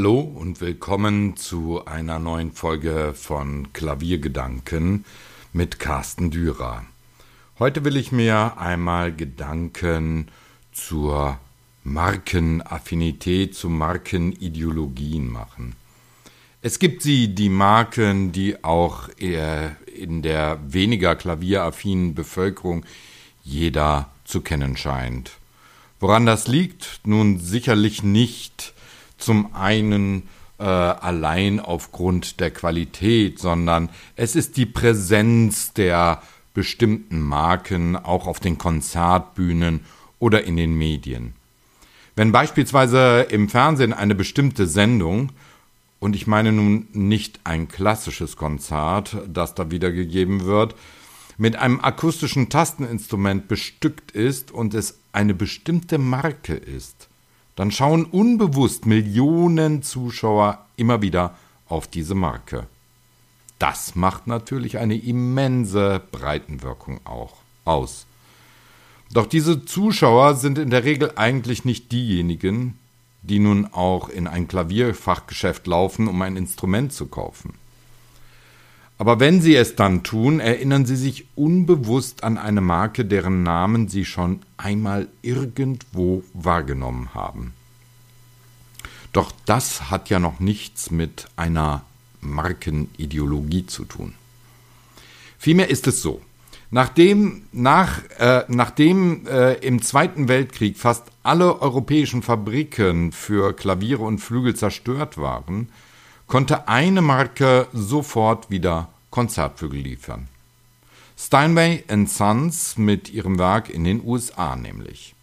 Hallo und willkommen zu einer neuen Folge von Klaviergedanken mit Carsten Dürer. Heute will ich mir einmal Gedanken zur Markenaffinität, zu Markenideologien machen. Es gibt sie, die Marken, die auch in der weniger klavieraffinen Bevölkerung jeder zu kennen scheint. Woran das liegt? Nun sicherlich nicht zum einen äh, allein aufgrund der Qualität, sondern es ist die Präsenz der bestimmten Marken auch auf den Konzertbühnen oder in den Medien. Wenn beispielsweise im Fernsehen eine bestimmte Sendung, und ich meine nun nicht ein klassisches Konzert, das da wiedergegeben wird, mit einem akustischen Tasteninstrument bestückt ist und es eine bestimmte Marke ist, dann schauen unbewusst Millionen Zuschauer immer wieder auf diese Marke. Das macht natürlich eine immense Breitenwirkung auch aus. Doch diese Zuschauer sind in der Regel eigentlich nicht diejenigen, die nun auch in ein Klavierfachgeschäft laufen, um ein Instrument zu kaufen. Aber wenn sie es dann tun, erinnern sie sich unbewusst an eine Marke, deren Namen sie schon einmal irgendwo wahrgenommen haben. Doch das hat ja noch nichts mit einer Markenideologie zu tun. Vielmehr ist es so, nachdem, nach, äh, nachdem äh, im Zweiten Weltkrieg fast alle europäischen Fabriken für Klaviere und Flügel zerstört waren, konnte eine Marke sofort wieder Konzertflügel liefern. Steinway Sons mit ihrem Werk in den USA nämlich.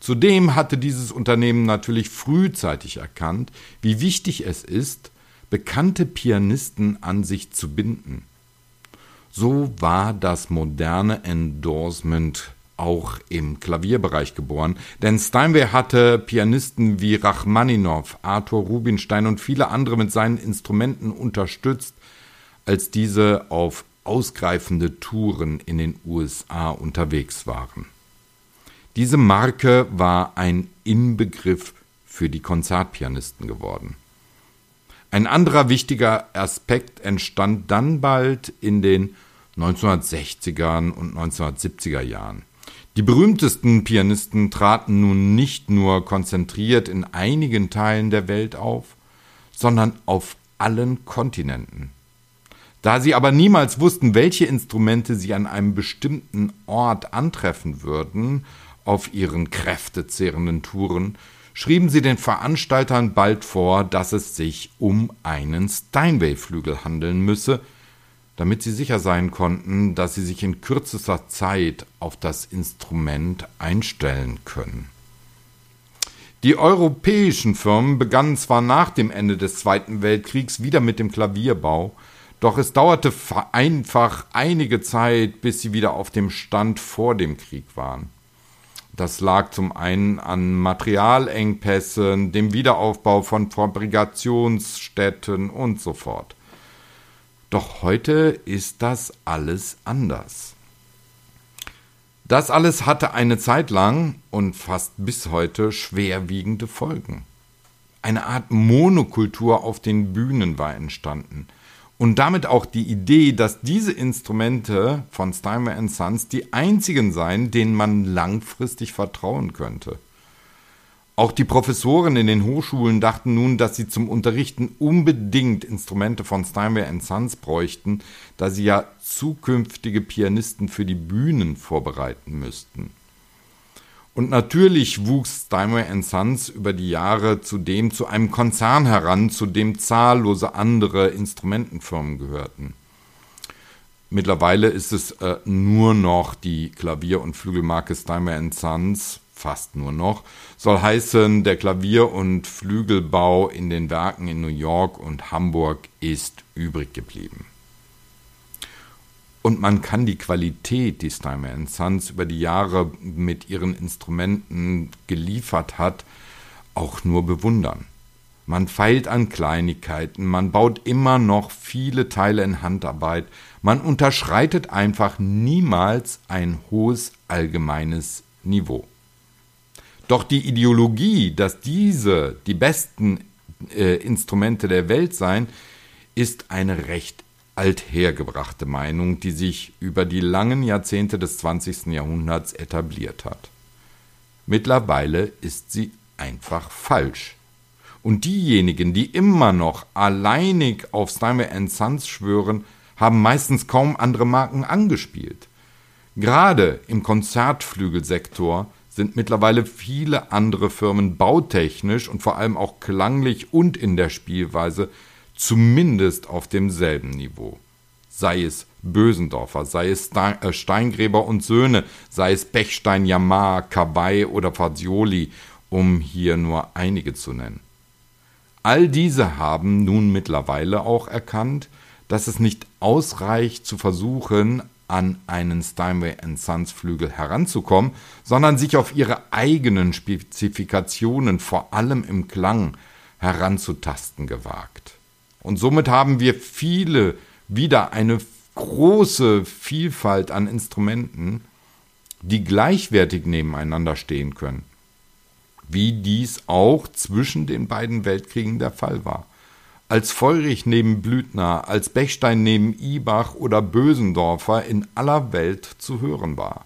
Zudem hatte dieses Unternehmen natürlich frühzeitig erkannt, wie wichtig es ist, bekannte Pianisten an sich zu binden. So war das moderne Endorsement auch im Klavierbereich geboren, denn Steinway hatte Pianisten wie Rachmaninow, Arthur Rubinstein und viele andere mit seinen Instrumenten unterstützt, als diese auf ausgreifende Touren in den USA unterwegs waren. Diese Marke war ein Inbegriff für die Konzertpianisten geworden. Ein anderer wichtiger Aspekt entstand dann bald in den 1960er und 1970er Jahren. Die berühmtesten Pianisten traten nun nicht nur konzentriert in einigen Teilen der Welt auf, sondern auf allen Kontinenten. Da sie aber niemals wussten, welche Instrumente sie an einem bestimmten Ort antreffen würden, auf ihren kräftezehrenden Touren, schrieben sie den Veranstaltern bald vor, dass es sich um einen Steinway-Flügel handeln müsse, damit sie sicher sein konnten, dass sie sich in kürzester Zeit auf das Instrument einstellen können. Die europäischen Firmen begannen zwar nach dem Ende des Zweiten Weltkriegs wieder mit dem Klavierbau, doch es dauerte einfach einige Zeit, bis sie wieder auf dem Stand vor dem Krieg waren. Das lag zum einen an Materialengpässen, dem Wiederaufbau von Fabrikationsstätten und so fort. Doch heute ist das alles anders. Das alles hatte eine Zeit lang und fast bis heute schwerwiegende Folgen. Eine Art Monokultur auf den Bühnen war entstanden. Und damit auch die Idee, dass diese Instrumente von Steinway Sons die einzigen seien, denen man langfristig vertrauen könnte. Auch die Professoren in den Hochschulen dachten nun, dass sie zum Unterrichten unbedingt Instrumente von Steinway Sons bräuchten, da sie ja zukünftige Pianisten für die Bühnen vorbereiten müssten. Und natürlich wuchs Steinway Sons über die Jahre zudem zu einem Konzern heran, zu dem zahllose andere Instrumentenfirmen gehörten. Mittlerweile ist es äh, nur noch die Klavier- und Flügelmarke Steinway Sons, fast nur noch, soll heißen, der Klavier- und Flügelbau in den Werken in New York und Hamburg ist übrig geblieben. Und man kann die Qualität, die Steinway Sons über die Jahre mit ihren Instrumenten geliefert hat, auch nur bewundern. Man feilt an Kleinigkeiten, man baut immer noch viele Teile in Handarbeit, man unterschreitet einfach niemals ein hohes allgemeines Niveau. Doch die Ideologie, dass diese die besten äh, Instrumente der Welt sein, ist eine recht althergebrachte Meinung, die sich über die langen Jahrzehnte des 20. Jahrhunderts etabliert hat. Mittlerweile ist sie einfach falsch. Und diejenigen, die immer noch alleinig auf Steinway Sons schwören, haben meistens kaum andere Marken angespielt. Gerade im Konzertflügelsektor sind mittlerweile viele andere Firmen bautechnisch und vor allem auch klanglich und in der Spielweise zumindest auf demselben Niveau. Sei es Bösendorfer, sei es äh, Steingräber und Söhne, sei es Bechstein, Yamaha, Kabay oder Fazioli, um hier nur einige zu nennen. All diese haben nun mittlerweile auch erkannt, dass es nicht ausreicht zu versuchen, an einen Steinway Sons Flügel heranzukommen, sondern sich auf ihre eigenen Spezifikationen, vor allem im Klang, heranzutasten gewagt. Und somit haben wir viele, wieder eine große Vielfalt an Instrumenten, die gleichwertig nebeneinander stehen können, wie dies auch zwischen den beiden Weltkriegen der Fall war als Feurich neben Blüthner, als Bechstein neben Ibach oder Bösendorfer in aller Welt zu hören war.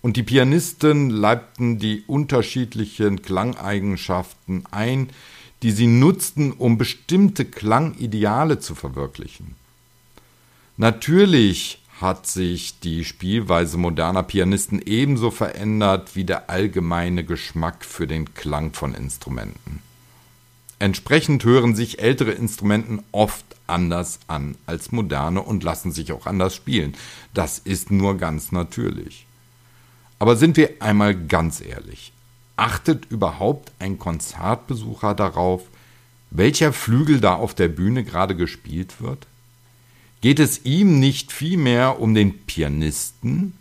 Und die Pianisten leibten die unterschiedlichen Klangeigenschaften ein, die sie nutzten, um bestimmte Klangideale zu verwirklichen. Natürlich hat sich die Spielweise moderner Pianisten ebenso verändert wie der allgemeine Geschmack für den Klang von Instrumenten. Entsprechend hören sich ältere Instrumenten oft anders an als moderne und lassen sich auch anders spielen. Das ist nur ganz natürlich. Aber sind wir einmal ganz ehrlich, achtet überhaupt ein Konzertbesucher darauf, welcher Flügel da auf der Bühne gerade gespielt wird? Geht es ihm nicht vielmehr um den Pianisten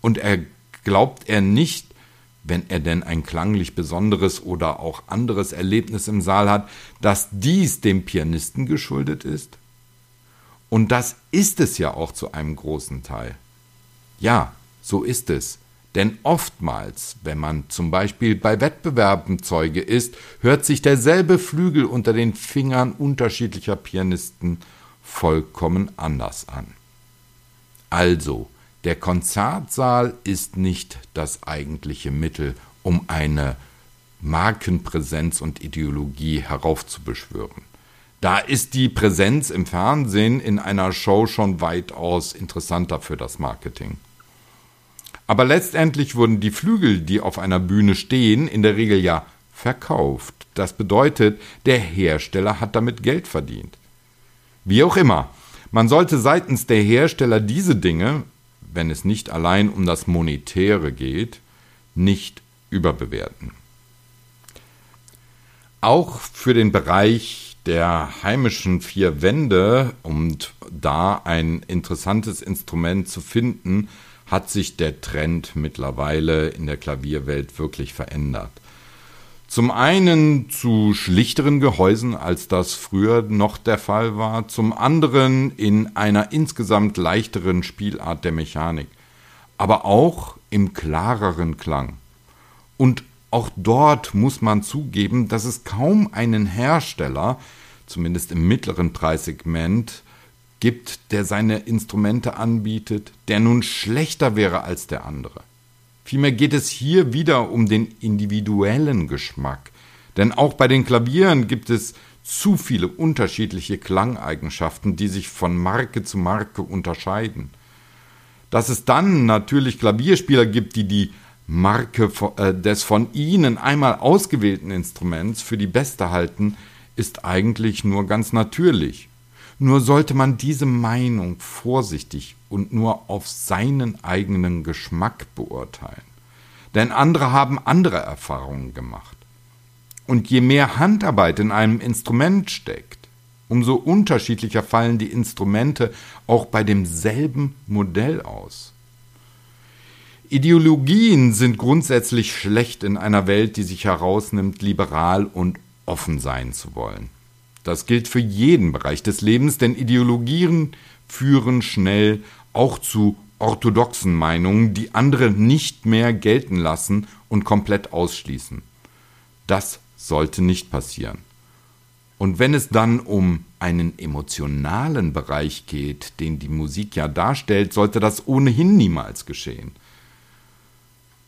und er glaubt er nicht, wenn er denn ein klanglich besonderes oder auch anderes Erlebnis im Saal hat, dass dies dem Pianisten geschuldet ist? Und das ist es ja auch zu einem großen Teil. Ja, so ist es. Denn oftmals, wenn man zum Beispiel bei Wettbewerben Zeuge ist, hört sich derselbe Flügel unter den Fingern unterschiedlicher Pianisten vollkommen anders an. Also, der Konzertsaal ist nicht das eigentliche Mittel, um eine Markenpräsenz und Ideologie heraufzubeschwören. Da ist die Präsenz im Fernsehen in einer Show schon weitaus interessanter für das Marketing. Aber letztendlich wurden die Flügel, die auf einer Bühne stehen, in der Regel ja verkauft. Das bedeutet, der Hersteller hat damit Geld verdient. Wie auch immer, man sollte seitens der Hersteller diese Dinge wenn es nicht allein um das Monetäre geht, nicht überbewerten. Auch für den Bereich der heimischen vier Wände und da ein interessantes Instrument zu finden, hat sich der Trend mittlerweile in der Klavierwelt wirklich verändert. Zum einen zu schlichteren Gehäusen, als das früher noch der Fall war, zum anderen in einer insgesamt leichteren Spielart der Mechanik, aber auch im klareren Klang. Und auch dort muss man zugeben, dass es kaum einen Hersteller, zumindest im mittleren Preissegment, gibt, der seine Instrumente anbietet, der nun schlechter wäre als der andere. Vielmehr geht es hier wieder um den individuellen Geschmack. Denn auch bei den Klavieren gibt es zu viele unterschiedliche Klangeigenschaften, die sich von Marke zu Marke unterscheiden. Dass es dann natürlich Klavierspieler gibt, die die Marke äh, des von ihnen einmal ausgewählten Instruments für die beste halten, ist eigentlich nur ganz natürlich. Nur sollte man diese Meinung vorsichtig und nur auf seinen eigenen Geschmack beurteilen. Denn andere haben andere Erfahrungen gemacht. Und je mehr Handarbeit in einem Instrument steckt, umso unterschiedlicher fallen die Instrumente auch bei demselben Modell aus. Ideologien sind grundsätzlich schlecht in einer Welt, die sich herausnimmt, liberal und offen sein zu wollen. Das gilt für jeden Bereich des Lebens, denn Ideologien führen schnell auch zu orthodoxen Meinungen, die andere nicht mehr gelten lassen und komplett ausschließen. Das sollte nicht passieren. Und wenn es dann um einen emotionalen Bereich geht, den die Musik ja darstellt, sollte das ohnehin niemals geschehen.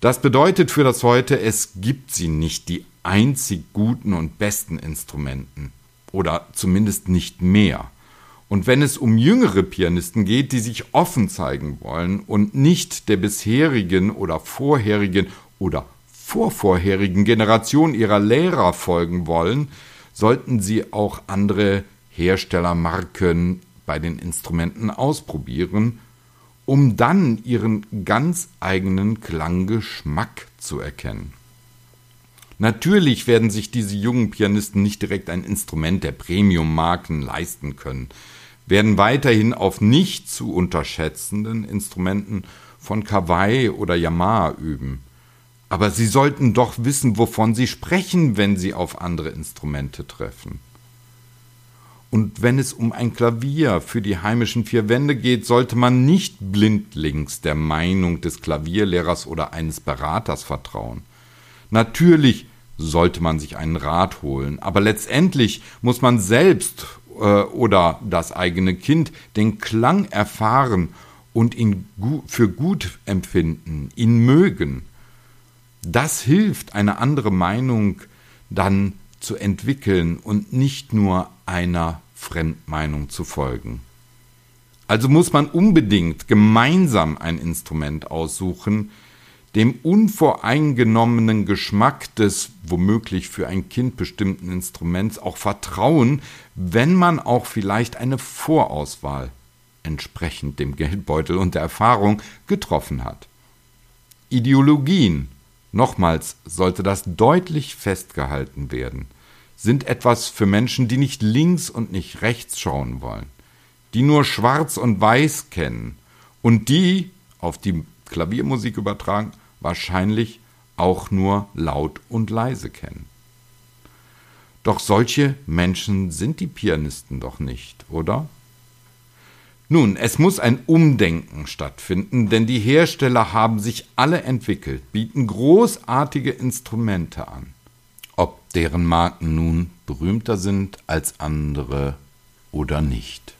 Das bedeutet für das Heute, es gibt sie nicht, die einzig guten und besten Instrumenten. Oder zumindest nicht mehr. Und wenn es um jüngere Pianisten geht, die sich offen zeigen wollen und nicht der bisherigen oder vorherigen oder vorvorherigen Generation ihrer Lehrer folgen wollen, sollten sie auch andere Herstellermarken bei den Instrumenten ausprobieren, um dann ihren ganz eigenen Klanggeschmack zu erkennen. Natürlich werden sich diese jungen Pianisten nicht direkt ein Instrument der Premium-Marken leisten können, werden weiterhin auf nicht zu unterschätzenden Instrumenten von Kawai oder Yamaha üben. Aber sie sollten doch wissen, wovon sie sprechen, wenn sie auf andere Instrumente treffen. Und wenn es um ein Klavier für die heimischen vier Wände geht, sollte man nicht blindlings der Meinung des Klavierlehrers oder eines Beraters vertrauen. Natürlich sollte man sich einen Rat holen, aber letztendlich muss man selbst äh, oder das eigene Kind den Klang erfahren und ihn gu für gut empfinden, ihn mögen. Das hilft, eine andere Meinung dann zu entwickeln und nicht nur einer Fremdmeinung zu folgen. Also muss man unbedingt gemeinsam ein Instrument aussuchen, dem unvoreingenommenen Geschmack des womöglich für ein Kind bestimmten Instruments auch vertrauen, wenn man auch vielleicht eine Vorauswahl entsprechend dem Geldbeutel und der Erfahrung getroffen hat. Ideologien Nochmals sollte das deutlich festgehalten werden, sind etwas für Menschen, die nicht links und nicht rechts schauen wollen, die nur schwarz und weiß kennen und die, auf die Klaviermusik übertragen, wahrscheinlich auch nur laut und leise kennen. Doch solche Menschen sind die Pianisten doch nicht, oder? Nun, es muss ein Umdenken stattfinden, denn die Hersteller haben sich alle entwickelt, bieten großartige Instrumente an. Ob deren Marken nun berühmter sind als andere oder nicht.